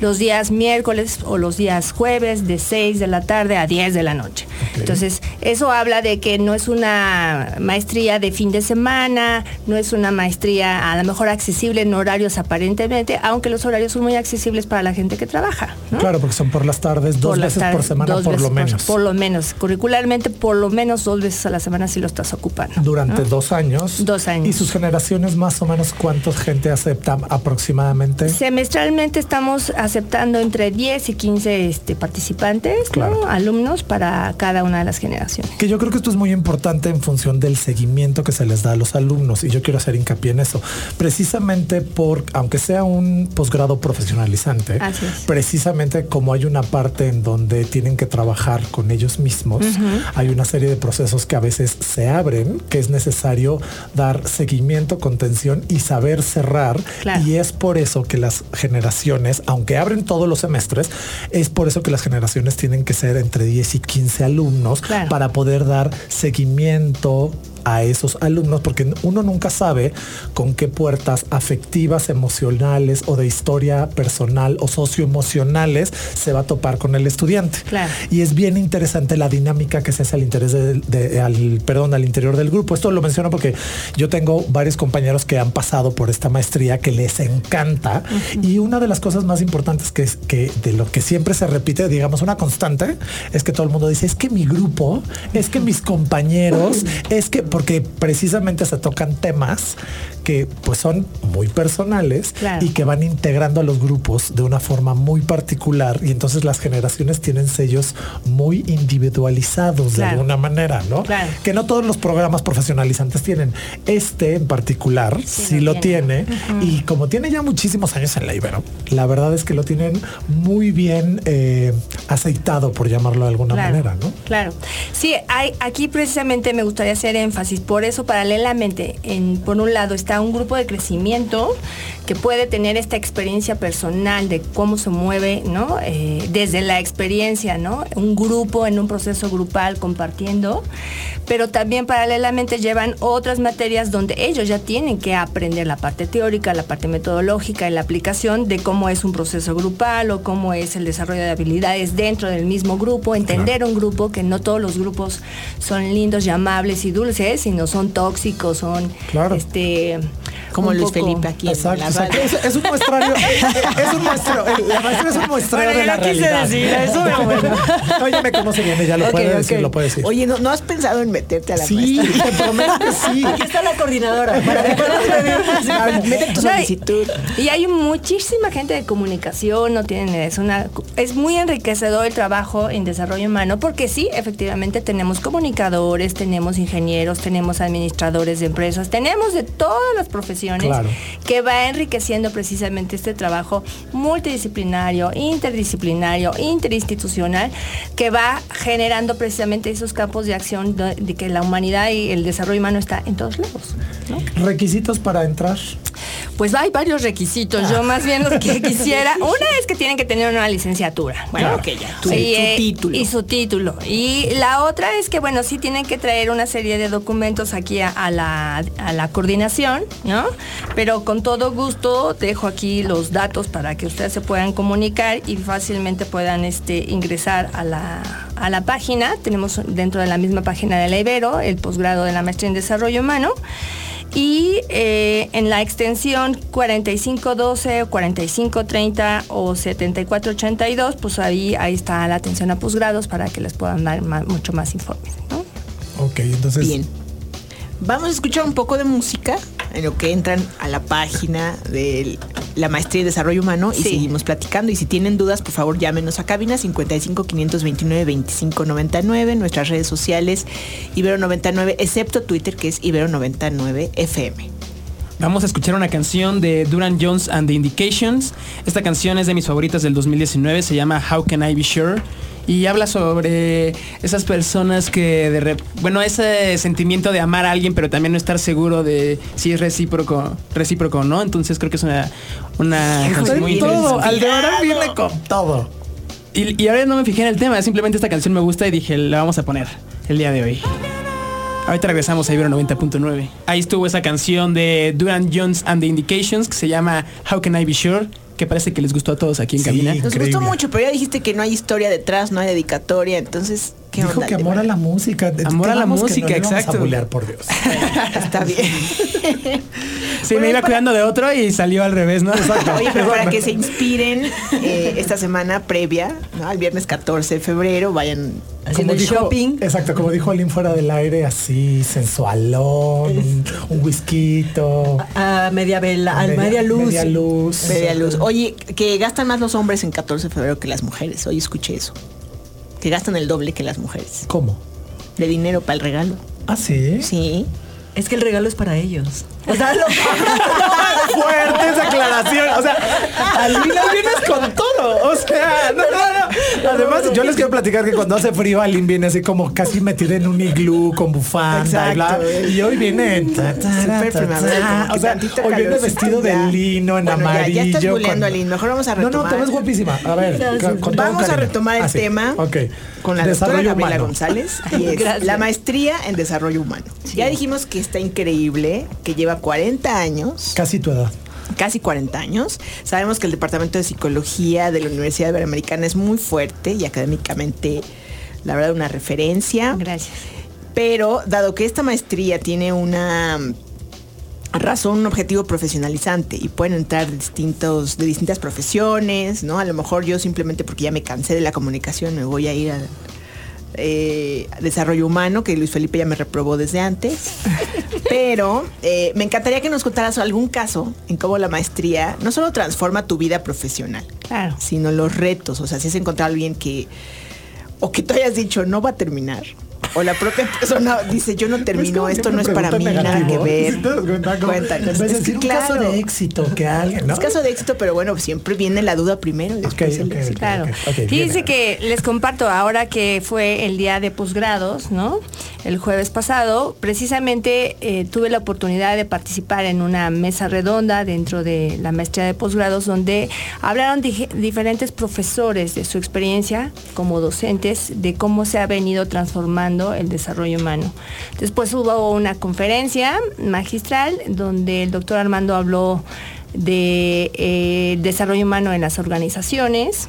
los días miércoles o los días jueves de 6 de la tarde a 10 de la noche. Entonces, eso habla de que no es una maestría de fin de semana, no es una maestría a lo mejor accesible en horarios aparentemente, aunque los horarios son muy accesibles para la gente que trabaja. Claro, porque son por las tardes, dos veces por semana por lo menos. Por, lo menos, curricularmente por lo menos dos veces a la semana si lo estás ocupando. Durante dos años. Dos años. ¿Y sus generaciones más o menos cuánta gente acepta aproximadamente? Semestralmente estamos aceptando entre 10 y 15 este, participantes, alumnos para cada una de las generaciones. Que yo creo que esto es muy importante en función del seguimiento que se les da a los alumnos y yo quiero hacer hincapié en eso. Precisamente por, aunque sea un posgrado profesionalizante, precisamente como hay una parte en donde tienen que trabajar con ellos mismos, hay una serie de procesos que a veces se abren, que es necesario dar seguimiento, contención y saber cerrar. Y es por eso que las generaciones, aunque abren todos los semestres, es por eso que las generaciones tienen que ser entre 10 y 15 alumnos para poder dar seguimiento, a esos alumnos porque uno nunca sabe con qué puertas afectivas, emocionales o de historia personal o socioemocionales se va a topar con el estudiante. Y es bien interesante la dinámica que se hace al interés de, al, perdón, al interior del grupo. Esto lo menciono porque yo tengo varios compañeros que han pasado por esta maestría que les encanta. Y una de las cosas más importantes que es que de lo que siempre se repite, digamos una constante, es que todo el mundo dice, es que mi grupo, es que mis compañeros, es que porque precisamente se tocan temas que pues son muy personales y que van integrando a los grupos de una forma muy particular. Y entonces las generaciones tienen sellos muy individualizados de alguna manera, ¿no? Que no todos los programas profesionalizantes tienen. Este en particular sí, lo tiene, y como tiene ya muchísimos años en la Ibero, la verdad es que lo tienen muy bien eh, aceitado, por llamarlo de alguna Claro, manera, ¿no? Claro. Sí, hay, aquí precisamente me gustaría hacer énfasis. Por eso, paralelamente, en, por un lado está un grupo de crecimiento que puede tener esta experiencia personal de cómo se mueve, ¿no? Eh, desde la experiencia, ¿no? Un grupo en un proceso grupal compartiendo, pero también paralelamente llevan otras materias donde ellos ya tienen que aprender la parte teórica, la parte metodológica y la aplicación de cómo es un proceso grupal o cómo es el desarrollo de habilidades dentro del mismo grupo, entender un grupo, que no todos los grupos son lindos y amables y dulces, sino son tóxicos, son Claro. este Como Luis poco- Felipe aquí en Exacto, la exacto. Es, es un muestrario, [LAUGHS] es un muestrario, la maestría es un muestrario Bueno, de la realidad. decir eso, pero [LAUGHS] bueno. No, ella me conoce bien, ella lo puede decir, lo puede decir. Oye, ¿no, ¿no has pensado en meterte a la sí, maestría? [LAUGHS] te prometo que sí. Aquí está la coordinadora. para que puedas Mete tu solicitud. Y hay muchísima gente de comunicación, no tienen es una es muy enriquecedor el trabajo en desarrollo humano porque sí, efectivamente tenemos comunicadores, tenemos ingenieros, tenemos administradores de empresas, tenemos de todas las profesiones Claro. que va enriqueciendo precisamente este trabajo multidisciplinario, interdisciplinario, interinstitucional que va generando precisamente esos campos de acción de, de que la humanidad y el desarrollo humano está en todos lados. ¿no? Requisitos para entrar. Pues hay varios requisitos. Yo más bien los que [LAUGHS] quisiera. Una es que tienen que tener una licenciatura. Bueno, ok, ya. Tu- Y, su eh, título. Y su título. Y la otra es que, bueno, sí tienen que traer una serie de documentos aquí a, a la, a la coordinación, ¿no? Pero con todo gusto dejo aquí los datos para que ustedes se puedan comunicar y fácilmente puedan este, ingresar a la, a la página. Tenemos dentro de la misma página de la Ibero el posgrado de la maestría en desarrollo humano. Y eh, en la extensión 4512, 4530 o 7482, pues ahí, ahí está la atención a posgrados para que les puedan dar ma- mucho más informes. ¿no? Ok, entonces. Bien. Vamos a escuchar un poco de música en lo que entran a la página de la Maestría en Desarrollo Humano y Sí. seguimos platicando. Y si tienen dudas, por favor, llámenos a cabina 55 529 25 99, nuestras redes sociales Ibero 99, excepto Twitter, que es Ibero 99 FM. Vamos a escuchar una canción de Duran Jones and the Indications. Esta canción es de mis favoritas del 2019, se llama How Can I Be Sure y habla sobre esas personas que de rep- bueno, ese sentimiento de amar a alguien pero también no estar seguro de si es recíproco, recíproco o no. Entonces creo que es una una canción muy todo. Aldebarán viene con todo. Y, y ahora no me fijé en el tema, simplemente esta canción me gusta y dije, la vamos a poner el día de hoy. Ahorita regresamos a Ibero 90.9. Ahí estuvo esa canción de Duran Jones and the Indications que se llama How Can I Be Sure, que parece que les gustó a todos aquí en Sí. cabina. Nos Increíble. gustó mucho, pero ya dijiste que no hay historia detrás, no hay dedicatoria, entonces, ¿qué Dijo onda? que amor a la música. Amor a la Quedamos que música, no exacto. A bulear, por Dios. [LAUGHS] Está bien. Sí, Bueno, me iba para- cuidando de otro y salió al revés, ¿no? Oye, pero para que se inspiren eh, esta semana previa, ¿no? Al viernes 14 de febrero, vayan Haciendo el dijo, shopping. Exacto, como dijo Aline fuera del aire, así sensualón, un, un whisky. A media vela, a media, luz. Media luz. media luz. Oye, que gastan más los hombres en 14 de febrero que las mujeres. Oye, escuché eso. Que gastan el doble que las mujeres. ¿Cómo? De dinero para el regalo. ¿Ah, sí? Sí. Es que el regalo es para ellos. O sea, lo- [LAUGHS] [LAUGHS] Fuerte esa aclaración. O sea, Alina vienes con todo. O sea, no, no, no. Además, yo les quiero platicar que cuando hace frío, Aline viene así como casi metida en un iglú con bufanda y bla. Exacto. Y hoy viene en ta, ta, primavera, O sea, hoy viene vestido de lino en Bueno, amarillo. ya estás con-. Mejor vamos a No, no, retomar. te ves guapísima. A ver, Gracias. con todo Vamos a retomar el Ah, sí. tema Ok. con la doctora Desarrollo Gabriela humano. González [LAUGHS] y es la maestría en desarrollo humano. Ya dijimos que está increíble, que lleva 40 años, Casi tu edad. Casi 40 años. Sabemos que el Departamento de Psicología de la Universidad Iberoamericana es muy fuerte y académicamente, la verdad, una referencia. Gracias. Pero dado que esta maestría tiene una razón, un objetivo profesionalizante y pueden entrar de distintos, de distintas profesiones, ¿no? A lo mejor yo simplemente porque ya me cansé de la comunicación me voy a ir al eh, desarrollo humano, que Luis Felipe ya me reprobó desde antes. [LAUGHS] Pero eh, me encantaría que nos contaras algún caso en cómo la maestría no solo transforma tu vida profesional, Claro. sino los retos. O sea, si has encontrado a alguien que, o que tú hayas dicho, no va a terminar, o la propia persona dice, yo no termino, esto no es para mí, nada que ver. Cuéntanos. Es un caso de éxito que alguien, ¿no? Es caso de éxito, pero bueno, siempre viene la duda primero y Ok, después el ok, éxito. ok, Claro. Fíjense que les comparto ahora que fue el día de posgrados, ¿no? El jueves pasado, precisamente eh, tuve la oportunidad de participar en una mesa redonda dentro de la maestría de posgrados donde hablaron diferentes profesores de su experiencia como docentes de cómo se ha venido transformando el desarrollo humano. Después hubo una conferencia magistral donde el doctor Armando habló de eh, desarrollo humano en las organizaciones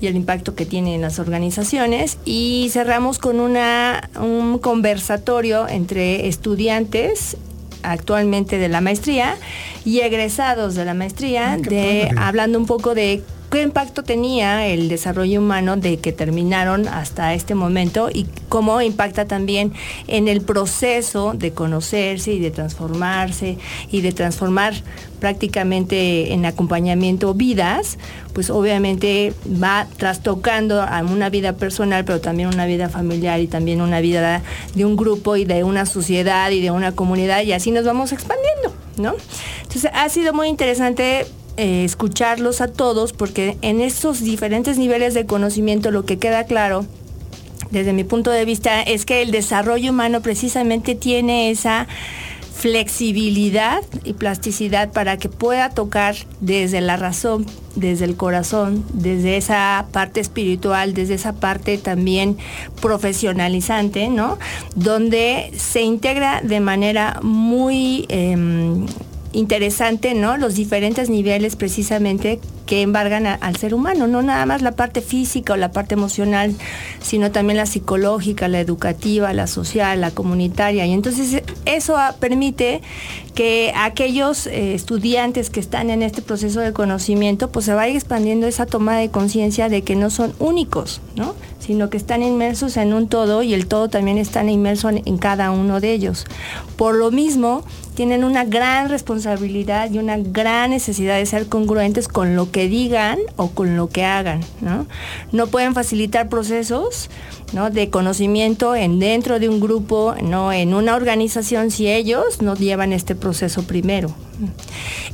y el impacto que tiene en las organizaciones y cerramos con una, un conversatorio entre estudiantes actualmente de la maestría y egresados de la maestría Ah, de padre. hablando un poco de qué impacto tenía el desarrollo humano de que terminaron hasta este momento y cómo impacta también en el proceso de conocerse y de transformarse y de transformar prácticamente en acompañamiento vidas, pues obviamente va trastocando a una vida personal, pero también una vida familiar y también una vida de un grupo y de una sociedad y de una comunidad y así nos vamos expandiendo, ¿no? Entonces ha sido muy interesante eh, escucharlos a todos porque en estos diferentes niveles de conocimiento lo que queda claro desde mi punto de vista es que el desarrollo humano precisamente tiene esa flexibilidad y plasticidad para que pueda tocar desde la razón, desde el corazón, desde esa parte espiritual, desde esa parte también profesionalizante, ¿no? Donde se integra de manera muy em, interesante, ¿no? Los diferentes niveles precisamente que embargan al ser humano, no nada más la parte física o la parte emocional, sino también la psicológica, la educativa, la social, la comunitaria. Y entonces eso permite que aquellos eh, estudiantes que están en este proceso de conocimiento, pues se vaya expandiendo esa toma de conciencia de que no son únicos, ¿no? sino que están inmersos en un todo y el todo también está inmerso en, en cada uno de ellos. Por lo mismo, tienen una gran responsabilidad y una gran necesidad de ser congruentes con lo que digan o con lo que hagan. No, no pueden facilitar procesos ¿no? de conocimiento en dentro de un grupo, no en una organización si ellos no llevan este proceso primero.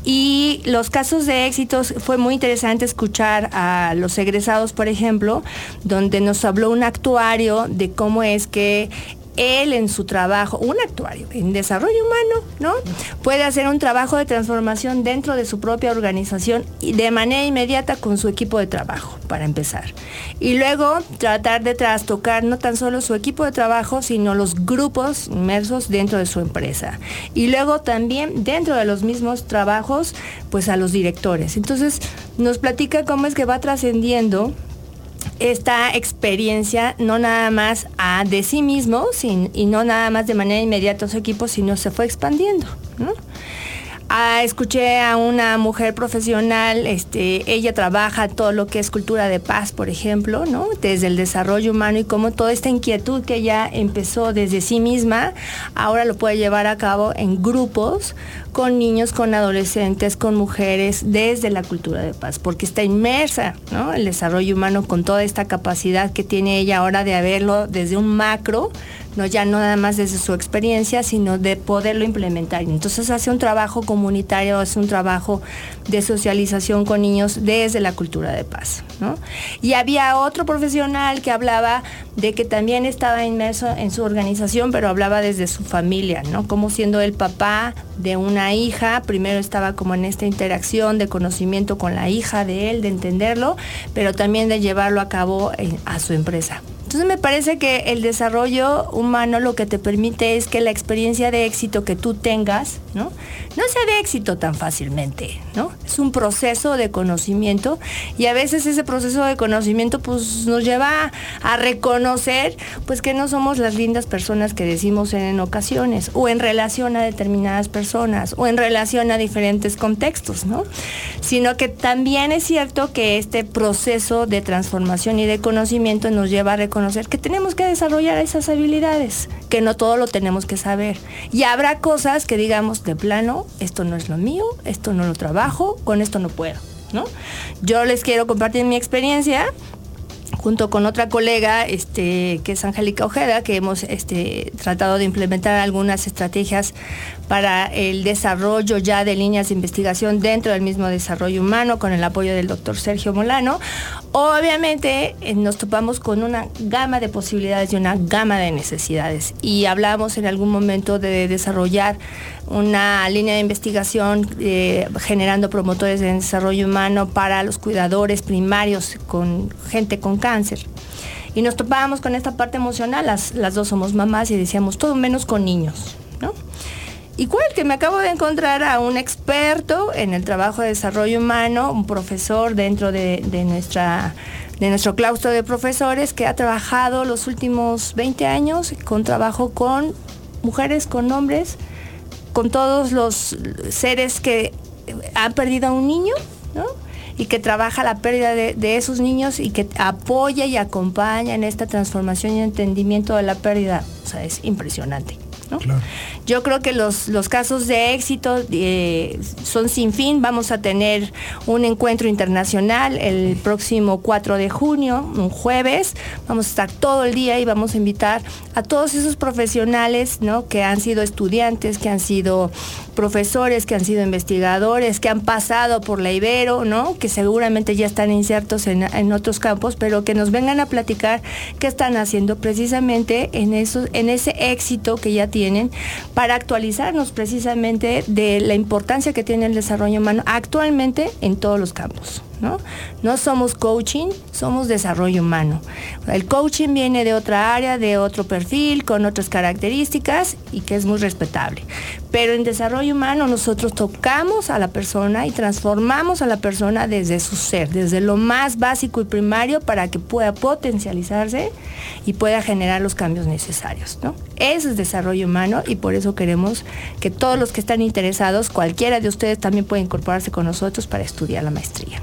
Y los casos de éxitos fue muy interesante escuchar a los egresados, por ejemplo, donde nos habló un actuario de cómo es que él en su trabajo, un actuario en desarrollo humano, ¿no? Puede hacer un trabajo de transformación dentro de su propia organización y de manera inmediata con su equipo de trabajo, para empezar. Y luego tratar de trastocar no tan solo su equipo de trabajo, sino los grupos inmersos dentro de su empresa. Y luego también dentro de los mismos trabajos, pues a los directores. Entonces nos platica cómo es que va trascendiendo esta experiencia no nada más a de sí mismo sin- y no nada más de manera inmediata a su equipo, sino se fue expandiendo. ¿no? Ah, escuché a una mujer profesional, este, ella trabaja todo lo que es cultura de paz, por ejemplo. Desde el desarrollo humano y cómo toda esta inquietud que ella empezó desde sí misma, ahora lo puede llevar a cabo en grupos, con niños, con adolescentes, con mujeres, desde la cultura de paz, porque está inmersa. El desarrollo humano con toda esta capacidad que tiene ella ahora de verlo desde un macro, no ya no nada más desde su experiencia, sino de poderlo implementar. Entonces hace un trabajo comunitario, hace un trabajo de socialización con niños desde la cultura de paz. ¿no? Y había otro profesional que hablaba de que también estaba inmerso en su organización, pero hablaba desde su familia, ¿no? Como siendo el papá de una hija, primero estaba como en esta interacción de conocimiento con la hija de él, de entenderlo, pero también de llevarlo a cabo a su empresa. Entonces me parece que el desarrollo humano lo que te permite es que la experiencia de éxito que tú tengas, ¿no? No sea de éxito tan fácilmente, ¿no? Es un proceso de conocimiento y a veces ese proceso de conocimiento pues nos lleva a reconocer pues que no somos las lindas personas que decimos en, ocasiones o en relación a determinadas personas o en relación a diferentes contextos, ¿no? Sino que también es cierto que este proceso de transformación y de conocimiento nos lleva a reconocer que tenemos que desarrollar esas habilidades, que no todo lo tenemos que saber. Y habrá cosas que digamos de plano, esto no es lo mío, esto no lo trabajo, con esto no puedo, ¿no? Yo les quiero compartir mi experiencia junto con otra colega, este, que es Angélica Ojeda, que hemos este, tratado de implementar algunas estrategias para el desarrollo ya de líneas de investigación dentro del mismo desarrollo humano, con el apoyo del doctor Sergio Molano. Obviamente eh, nos topamos con una gama de posibilidades y una gama de necesidades. Y hablamos en algún momento de desarrollar una línea de investigación eh, generando promotores de desarrollo humano para los cuidadores primarios con gente con cáncer. Y nos topábamos con esta parte emocional, las, las dos somos mamás y decíamos todo menos con niños, ¿no? Igual que me acabo de encontrar a un experto en el trabajo de desarrollo humano, un profesor dentro de, de, nuestra, de nuestro claustro de profesores que ha trabajado los últimos 20 años con trabajo con mujeres, con hombres, con todos los seres que han perdido a un niño, ¿no? y que trabaja la pérdida de, de, esos niños y que apoya y acompaña en esta transformación y entendimiento de la pérdida. O sea, es impresionante. ¿No? Claro. Yo creo que los, los casos de éxito eh, son sin fin. Vamos a tener un encuentro internacional el próximo 4 de junio, un jueves. Vamos a estar todo el día y vamos a invitar a todos esos profesionales ¿no? que han sido estudiantes, que han sido profesores, que han sido investigadores, que han pasado por la Ibero, ¿no? que seguramente ya están insertos en, en otros campos, pero que nos vengan a platicar qué están haciendo precisamente en, eso, en ese éxito que ya tienen para actualizarnos precisamente de la importancia que tiene el desarrollo humano actualmente en todos los campos. ¿No? No somos coaching, somos desarrollo humano. El coaching viene de otra área, de otro perfil, con otras características y que es muy respetable. Pero en desarrollo humano nosotros tocamos a la persona y transformamos a la persona desde su ser, desde lo más básico y primario para que pueda potencializarse y pueda generar los cambios necesarios. ¿no? Eso es desarrollo humano y por eso queremos que todos los que están interesados, cualquiera de ustedes también puede incorporarse con nosotros para estudiar la maestría.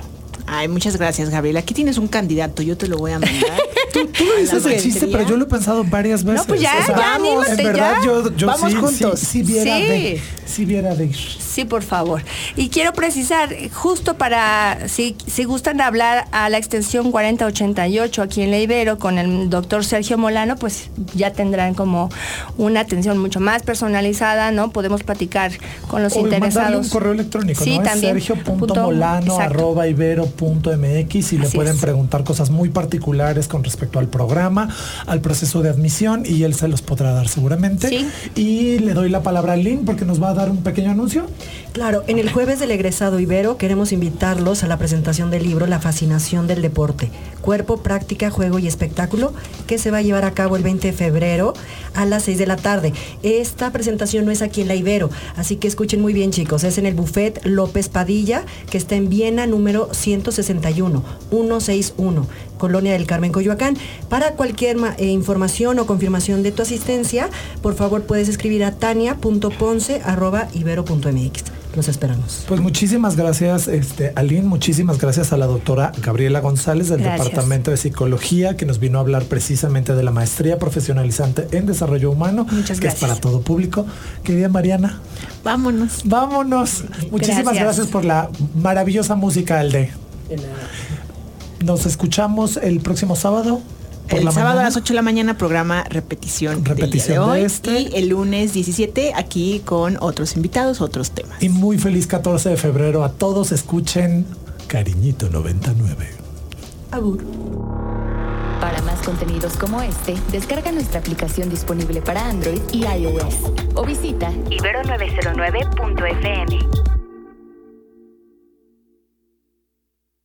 Ay, muchas gracias, Gabriela. Aquí tienes un candidato, yo te lo voy a mandar. [LAUGHS] tú, tú lo dices el chiste, pero yo lo he pensado varias veces. No, pues ya, o sea, ya, vamos, anímate, en verdad, ya. yo, yo Vamos sí, juntos. Sí, sí viera Sí. de, sí viera de. Sí, por favor. Y quiero precisar, justo para, si, si gustan hablar a la extensión 4088 aquí en la Ibero con el doctor Sergio Molano, pues ya tendrán como una atención mucho más personalizada, ¿no? Podemos platicar con los O interesados. un correo electrónico, Sí, ¿no? también. Es Punto- sergio.molano exacto. arroba ibero punto MX y le Así pueden es. preguntar cosas muy particulares con respecto al programa, al proceso de admisión y él se los podrá dar seguramente. Sí. Y le doy la palabra a Lynn porque nos va a dar un pequeño anuncio. Claro, en el jueves del egresado Ibero queremos invitarlos a la presentación del libro La fascinación del deporte, cuerpo, práctica, juego y espectáculo, que se va a llevar a cabo el 20 de febrero a las 6 de la tarde. Esta presentación no es aquí en la Ibero, así que escuchen muy bien chicos, es en el Buffet López Padilla, que está en Viena número 161, 161. Colonia del Carmen, Coyoacán. Para cualquier eh, información o confirmación de tu asistencia, por favor puedes escribir a tania.ponce.ibero.mx. Los esperamos. Pues muchísimas gracias, este, Aline, muchísimas gracias a la doctora Gabriela González del Gracias. Departamento de Psicología que nos vino a hablar precisamente de la maestría profesionalizante en desarrollo humano, Muchas que es gracias. para todo público. Querida Mariana, Vámonos. vámonos. Muchísimas Gracias. gracias por la maravillosa música, Alde. Nos escuchamos el próximo sábado. por El la sábado a las 8 de la mañana, programa repetición, del día Repetición de hoy. este. Y el lunes 17, aquí con otros invitados, otros temas. Y muy feliz 14 de febrero a todos. Escuchen Cariñito 99. Abur. Para más contenidos como este, descarga nuestra aplicación disponible para Android y iOS o visita Ibero909.fm.